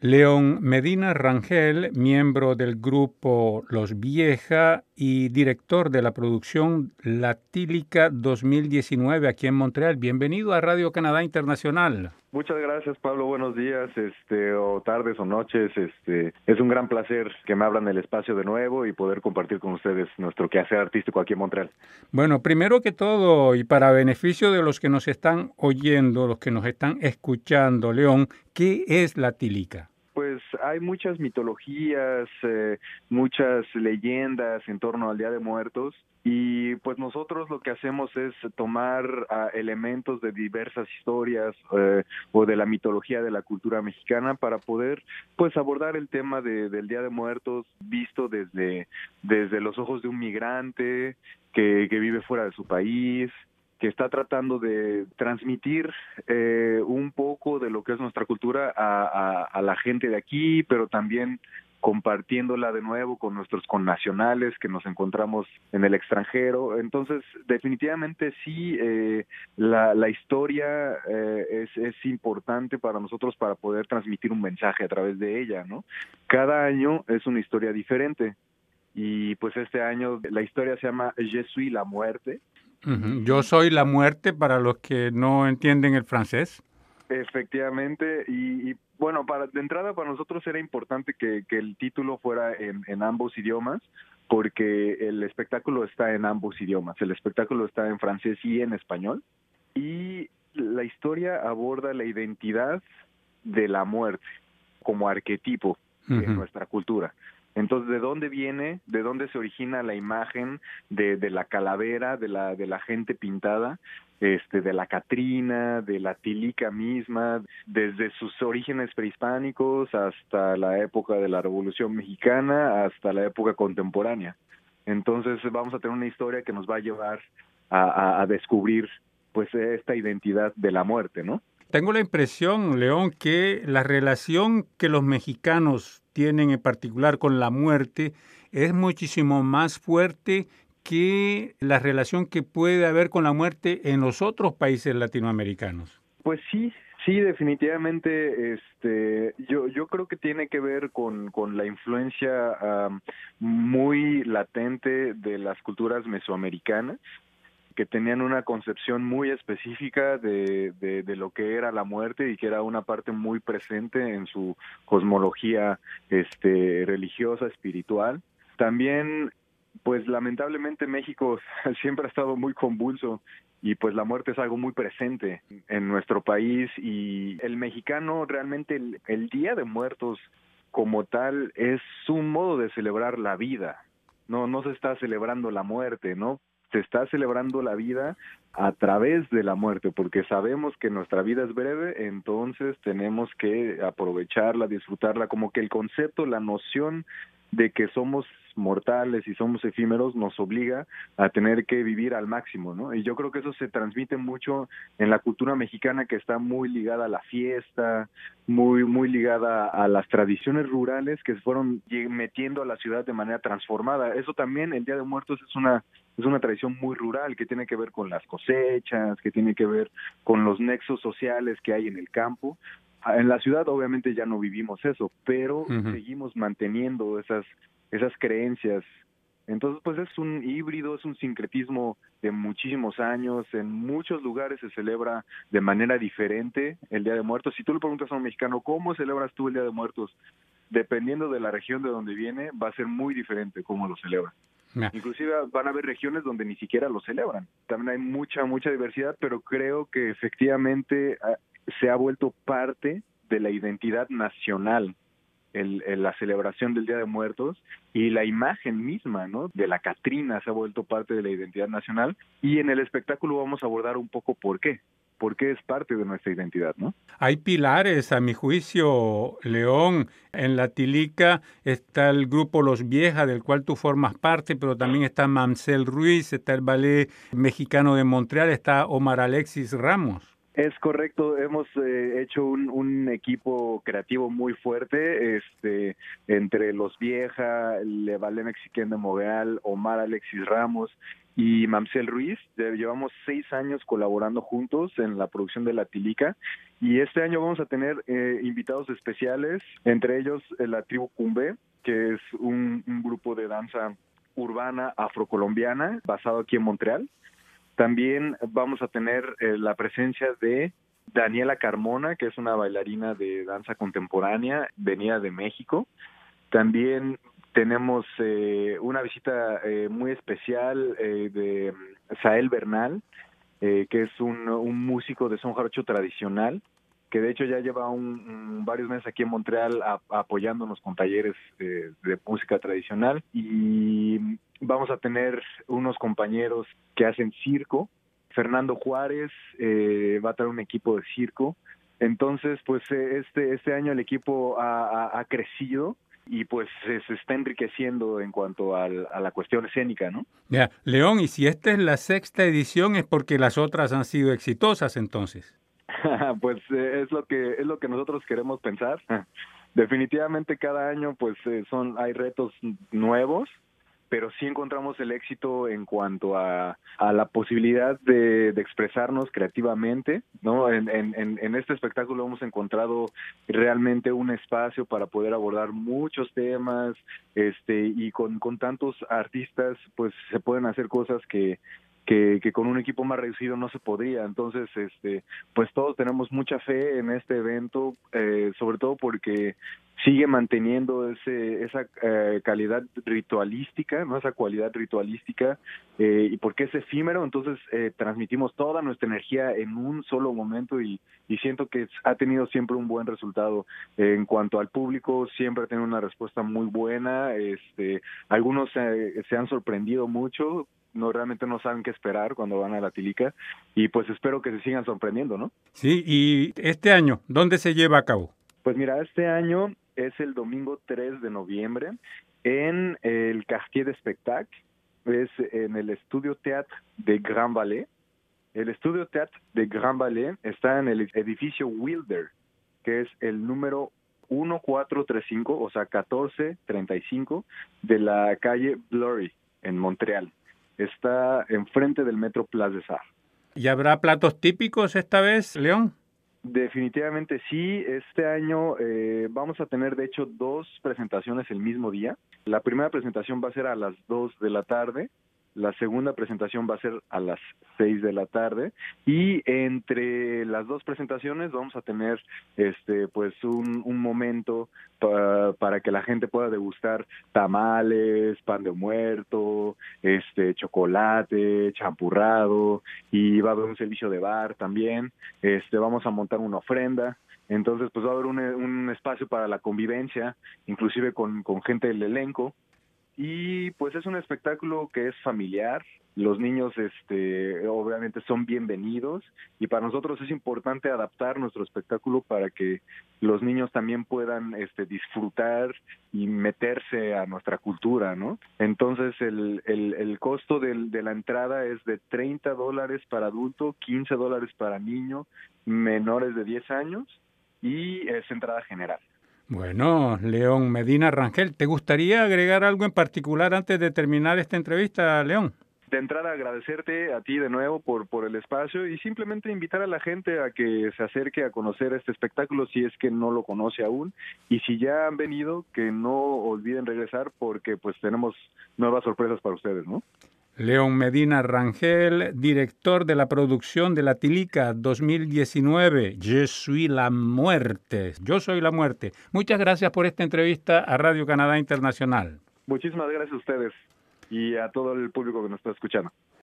León Medina Rangel, miembro del grupo Los Vieja y director de la producción Latílica 2019 aquí en Montreal. Bienvenido a Radio Canadá Internacional. Muchas gracias, Pablo. Buenos días, este, o tardes o noches. Este, es un gran placer que me abran el espacio de nuevo y poder compartir con ustedes nuestro quehacer artístico aquí en Montreal. Bueno, primero que todo, y para beneficio de los que nos están oyendo, los que nos están escuchando, León, ¿qué es Latílica? Hay muchas mitologías, eh, muchas leyendas en torno al Día de Muertos y pues nosotros lo que hacemos es tomar uh, elementos de diversas historias eh, o de la mitología de la cultura mexicana para poder pues abordar el tema de, del Día de Muertos visto desde, desde los ojos de un migrante que vive fuera de su país, que está tratando de transmitir eh, un poco de lo que es nuestra cultura a, la gente de aquí, pero también compartiéndola de nuevo con nuestros connacionales que nos encontramos en el extranjero. Entonces, definitivamente sí, eh, la, la, historia eh, es, es importante para nosotros para poder transmitir un mensaje a través de ella, ¿no? Cada año es una historia diferente. Y pues este año la historia se llama Je suis la muerte, yo soy la muerte para los que no entienden el francés. Efectivamente, y, y, bueno, para de entrada para nosotros era importante que, que el título fuera en, en, ambos idiomas, porque el espectáculo está en ambos idiomas. El espectáculo está en francés y en español, y la historia aborda la identidad de la muerte como arquetipo uh -huh. en nuestra cultura. Entonces, ¿de dónde viene? ¿De dónde se origina la imagen de, de la calavera, de la, de la gente pintada? Este, de la Catrina, de la Tilica misma, desde sus orígenes prehispánicos hasta la época de la Revolución Mexicana, hasta la época contemporánea. Entonces vamos a tener una historia que nos va a llevar a, a, descubrir pues esta identidad de la muerte, ¿no? Tengo la impresión, León, que la relación que los mexicanos tienen en particular con la muerte es muchísimo más fuerte que la relación que puede haber con la muerte en los otros países latinoamericanos. Pues sí, sí, definitivamente, este, yo, yo creo que tiene que ver con, con la influencia um, muy latente de las culturas mesoamericanas que tenían una concepción muy específica de, de, lo que era la muerte y que era una parte muy presente en su cosmología este, religiosa, espiritual. También, pues lamentablemente México siempre ha estado muy convulso y pues la muerte es algo muy presente en nuestro país y el mexicano realmente el, el Día de Muertos como tal es un modo de celebrar la vida, no, no se está celebrando la muerte, ¿no? Se está celebrando la vida a través de la muerte, porque sabemos que nuestra vida es breve, entonces tenemos que aprovecharla, disfrutarla, como que el concepto, la noción de que somos mortales y somos efímeros nos obliga a tener que vivir al máximo, ¿no? Y yo creo que eso se transmite mucho en la cultura mexicana que está muy ligada a la fiesta, muy muy ligada a las tradiciones rurales que se fueron metiendo a la ciudad de manera transformada. Eso también el Día de Muertos es una es una tradición muy rural que tiene que ver con las cosechas, que tiene que ver con los nexos sociales que hay en el campo. En la ciudad obviamente ya no vivimos eso, pero uh -huh. seguimos manteniendo esas esas creencias. Entonces, pues es un híbrido, es un sincretismo de muchísimos años. En muchos lugares se celebra de manera diferente el Día de Muertos. Si tú le preguntas a un mexicano, ¿cómo celebras tú el Día de Muertos? Dependiendo de la región de donde viene, va a ser muy diferente cómo lo celebra. Inclusive van a haber regiones donde ni siquiera lo celebran. También hay mucha, mucha diversidad, pero creo que efectivamente ah, se ha vuelto parte de la identidad nacional el, la celebración del Día de Muertos y la imagen misma ¿no? de la Catrina se ha vuelto parte de la identidad nacional y en el espectáculo vamos a abordar un poco por qué porque es parte de nuestra identidad, ¿no? Hay pilares, a mi juicio, León. En la Tilica está el grupo Los Viejas, del cual tú formas parte, pero también está Mamsel Ruiz, está el Ballet Mexicano de Montreal, está Omar Alexis Ramos. Es correcto, hemos eh, hecho un, equipo creativo muy fuerte, este, entre los Vieja, Levalem Mexiquén de Mogueal, Omar Alexis Ramos y Mamsel Ruiz. Llevamos seis años colaborando juntos en la producción de La Tilica y este año vamos a tener eh, invitados especiales, entre ellos eh, la tribu Cumbe, que es un, un grupo de danza urbana afrocolombiana basado aquí en Montreal. También vamos a tener eh, la presencia de Daniela Carmona, que es una bailarina de danza contemporánea, venida de México. También tenemos eh, una visita eh, muy especial eh, de Sael Bernal, eh, que es un, músico de son jarocho tradicional, que de hecho ya lleva un, varios meses aquí en Montreal a, apoyándonos con talleres de música tradicional. Y vamos a tener unos compañeros que hacen circo. Fernando Juárez eh, va a traer un equipo de circo. Entonces, pues eh, este, este año el equipo ha, ha, ha crecido y pues se, se, está enriqueciendo en cuanto al, a la cuestión escénica, ¿no? Ya, León, y si esta es la sexta edición es porque las otras han sido exitosas entonces. pues eh, es lo que es lo que nosotros queremos pensar. Definitivamente cada año pues eh, son hay retos nuevos pero sí encontramos el éxito en cuanto a, a la posibilidad de, de, expresarnos creativamente, ¿no? En, en, en, este espectáculo hemos encontrado realmente un espacio para poder abordar muchos temas, este, y con, con tantos artistas, pues se pueden hacer cosas que, que, con un equipo más reducido no se podría. Entonces, este, pues todos tenemos mucha fe en este evento, eh, sobre todo porque sigue manteniendo ese, esa eh, calidad ritualística, ¿no? esa cualidad ritualística, eh, y porque es efímero, entonces eh, transmitimos toda nuestra energía en un solo momento y, y siento que ha tenido siempre un buen resultado. en cuanto al público, siempre ha tenido una respuesta muy buena, este, algunos se han sorprendido mucho, no realmente no saben qué esperar cuando van a la Tilica y pues espero que se sigan sorprendiendo, ¿no? Sí, y este año, ¿dónde se lleva a cabo? Pues mira, este año es el domingo 3 de noviembre en el Quartier de Spectacle, es en el Estudio Théâtre de Grand Ballet. El Estudio Théâtre de Grand Ballet está en el edificio Wilder, que es el número 1435, o sea, 1435 de la calle Blurry en Montreal. Está enfrente del metro Place de Sar. ¿Y habrá platos típicos esta vez, León? Definitivamente sí. Este año eh, vamos a tener, de hecho, dos presentaciones el mismo día. La primera presentación va a ser a las 2 de la tarde. La segunda presentación va a ser a las 6 de la tarde y entre las dos presentaciones vamos a tener este pues un, un momento pa, para que la gente pueda degustar tamales, pan de muerto, este chocolate, champurrado y va a haber un servicio de bar también. Este vamos a montar una ofrenda entonces, pues va a haber un, un espacio para la convivencia, inclusive con, con gente del elenco, y pues es un espectáculo que es familiar. Los niños este obviamente son bienvenidos. Y para nosotros es importante adaptar nuestro espectáculo para que los niños también puedan este disfrutar y meterse a nuestra cultura no entonces el, el, el costo de la entrada es de 30 dólares para adulto 15 dólares para niño menores de 10 años y es entrada general bueno, León Medina Rangel, ¿te gustaría agregar algo en particular antes de terminar esta entrevista, León? De entrada, agradecerte a ti de nuevo por, por el espacio y simplemente invitar a la gente a que se acerque a conocer este espectáculo si es que no lo conoce aún y si ya han venido, que no olviden regresar porque pues tenemos nuevas sorpresas para ustedes, ¿no? León Medina Rangel, director de la producción de La Tilica 2019, Je suis la muerte. Yo soy la muerte. Muchas gracias por esta entrevista a Radio Canadá Internacional. Muchísimas gracias a ustedes y a todo el público que nos está escuchando.